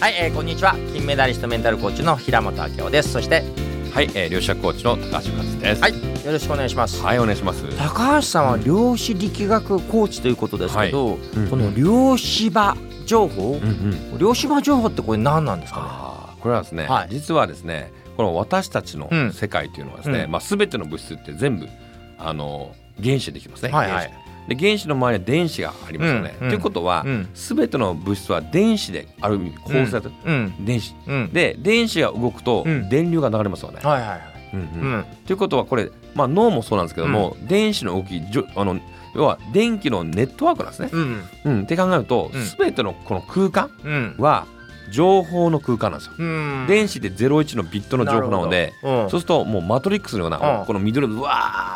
はい、えー、こんにちは。金メダリストメンタルコーチの平本明夫です。そしてはい、えー、量子コーチの高橋和です。はいよろしくお願いします、はい、お願いします。高橋さんは量子力学コーチということですけど、うんこの量子場情報、うんうん。量子場情報ってこれ何なんですかね？これはですね、はい。実はですね、この私たちのうん。世界というのはですね、うん。まあすべての物質って全部あの原子でできますね。はいはいで原子の周りには電子がありますよね。うんうん。ということはうん。すべ、ての物質は電子である意味構成されてる、うん。電子。うん。で電子が動くとうん。電流が流れますよね。はいはいはい。うんううん。んということはこれ、まあ、脳もそうなんですけども、電子の動きじょあの要は電気のネットワークなんですね。うんうん、って考えると、うん。すべてのこの空間うん。は情報の空間なんですよ。うん。電子で01のビットの情報なので、そうするともうマトリックスのような、うんこの緑のうわ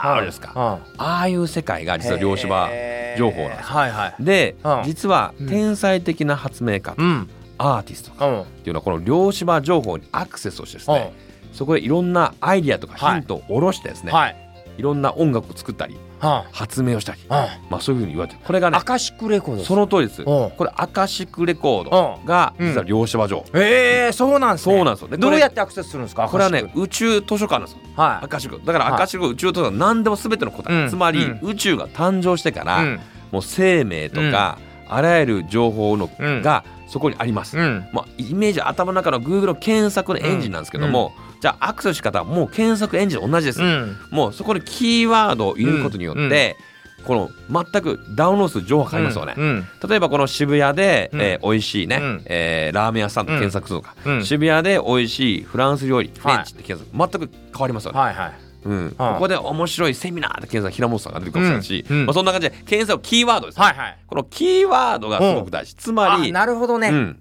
ーあるですか、うん。ああいう世界が実は量子場情報なんですよ。はいはい。で、うん。実はうん天才的な発明家、うん。アーティストっていうのはこの量子場情報にアクセスをしてですね、そこでいろんなアイディアとかヒントを下ろしてですね、はいい、ろんな音楽を作ったりは発明をしたり、あ。まあそういうふうに言われてる。これがねアカシックレコードその通りです。う。んこれアカシックレコードがう。ん実は量子場情報、ええそうなんですね。そうなんですよ。でどうやってアクセスするんですかこれはね宇宙図書館なんですよ。クはアカシック。だからはい。アカシック宇宙図書館何でも全ての答え、うん。つまり、う宇宙が誕生してから、いうん。もう生命とか、あらゆる情報の、うん。がそこにあります、うん。まあ、イメージ頭の中の Google の検索のエンジンなんですけども、じゃあアクセスの仕方はもう検索エンジン同じです、うん。もうそこにキーワードを入れることによって、この全くダウンロードする情報が変わりますよね、うん。例えばこの渋谷で、うん。えー美味しいね、うん。えーラーメン屋さんと検索するのか、うん。渋谷で美味しいフランス料理フはい。レンチって検索、全く変わりますよね、はいはい。うん。はいここで面白いセミナーって検索平本さんが出てくるかもしれないし、うん。うん。まあ、そんな感じで検索キーワードです、はいはい。このキーワードがすごく大事、つまありなるほどね。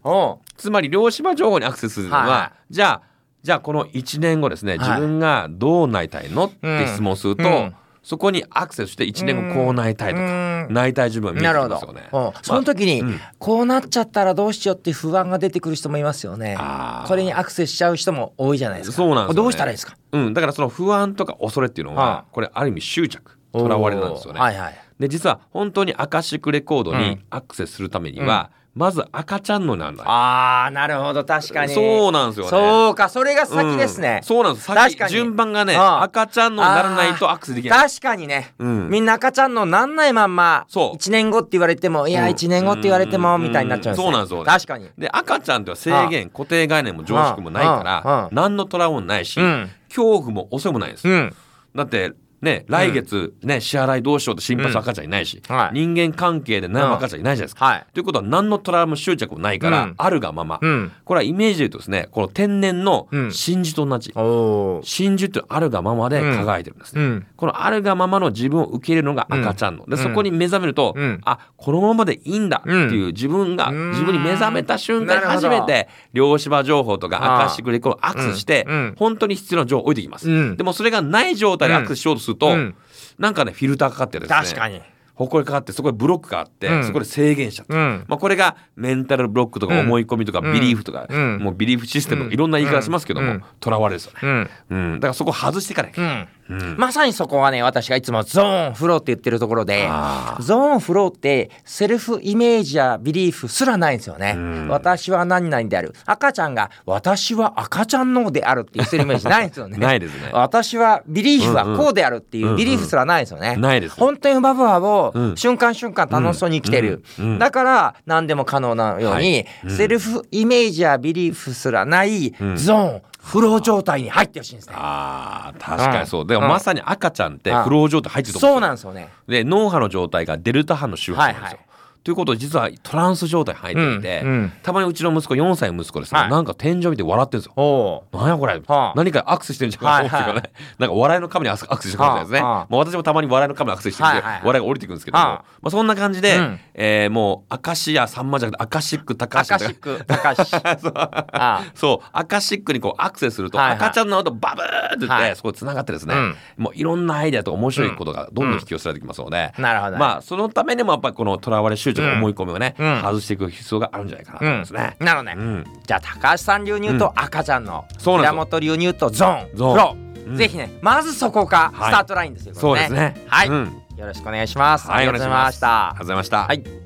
つまり量子場情報にアクセスするのは、はいはじゃあじゃあこの1年後ですね、はい。自分がどうなりたいのって質問すると、うん。そこにアクセスして1年後こうなりたいとか、うん。なりたい自分が見えてなるほど。きますよね。うん。その時にうん。こうなっちゃったらどうしようっていう不安が出てくる人もいますよね。あー。これにアクセスしちゃう人も多いじゃないですか。そうなんですよね。どうしたらいいですか？うん、だからその不安とか恐れっていうのは、はこれある意味執着とらわれなんですよね。はいはいで実は本当にアカシックレコードにうん。アクセスするためには、まず赤ちゃんのなんだ。あーなるほど。確かに。そうなんですよね。そうかそれが先ですね。うん。そうなんです。先順番がね、うん。赤ちゃんのにならないとアクセスできない。確かにね。うん。みんな赤ちゃんのなんないまんまそう。1年後って言われてもいやうん。1年後って言われてもうん。みたいになっちゃうんですね。そうなんですよ確かに。で赤ちゃんっては制限固定概念も常識もないかうん。うん。ら何のトラウマもないし、うん。恐怖も恐れもないです。うん。だってね来月ね支払いどうしようと心配する赤ちゃんいないし、はい。人間関係で悩む赤ちゃんいないじゃないですか。はい。ということは何のトラウマも執着もないから、うん。あるがまま、うん。これはイメージで言うとですねこの天然のうん。真珠と同じ、真珠ってあるがままで輝いてるんですね。うん。このあるがままの自分を受け入れるのが赤ちゃんの。で、そこに目覚めると、うん。あ、このままでいいんだっていう自分が、うん。自分に目覚めた瞬間に初めて、量子場情報とかアカシックレコードをアクセスしてうん。うん、本当に必要な情報を降りてきます。うん。でもそれがない状態でアクセスしようとすると、うんなんかね、フィルターかかってですね。確かに埃かかって、そこでブロックがあって、うんそこで制限しちゃって。うんまあ、これがメンタルブロックとか思い込みとかうんビリーフとか、うんもうビリーフシステムいろんな言い方しますけどもうん、とらわれですよね。うんうん。だからそこ外していかないと。うんうん。まさにそこはね私がいつもゾーンフローって言ってるところでゾーンフローってセルフイメージやビリーフすらないんですよね、うん。私は何々である。赤ちゃんが私は赤ちゃんのであるっていうセルフイメージないんですよね。ないですね。私はビリーフはこうであるっていうビリーフすらないですよね、ないです。本当にバブアをうん。瞬間瞬間楽しそうに生きてる、うん。うん。だから何でも可能なように、はい。セルフイメージやビリーフすらないうん。ゾーン、フロー状態に入ってほしいんですね。ああ、確かにそう。うんでもまさに赤ちゃんってフロー状態入ってるとそう思うんなんですよね。ですよ。で、脳波の状態がデルタ波の周波数なんですよ。はいはいということで実はトランス状態入っていて、うんうん。たまにうちの息子4歳の息子ですね、はい。なんか天井見て笑ってるんですよ。なんやこれ、はあ。何かアクセスしてるんじゃないかと思うんですけどね、なんか笑いの神にアクセスしてるかもしれないですね、はあはあ。まあ、私もたまに笑いの神にアクセスしてるんで、はいはいはい。笑いが降りてくるんですけども、はあ。まあ、そんな感じで、うん。えーもうアカシアさんまじゃなくてアカシック高ア橋カシック、高橋。そう。あそうアカシックにこうアクセスすると、はいはい赤ちゃんの音バブーって言って、はい。そこつながってですね、うん。もういろんなアイデアとか面白いことがどんどん引き寄せられてきますので、なるほど。まあそのためにもやっぱりこのとらわれ執着、うん思い込みをね、うん外していく必要があるんじゃないかなと思いますね。なのね。うんじゃあ高橋さん流に言うと赤ちゃんの、平本流に言うとゾーン、ゾーンぜひね、まずそこがはいスタートラインですよ、そうですね。はい、うんよろしくお願いします。はい、ありがとうございました。ありがとうございました。はい。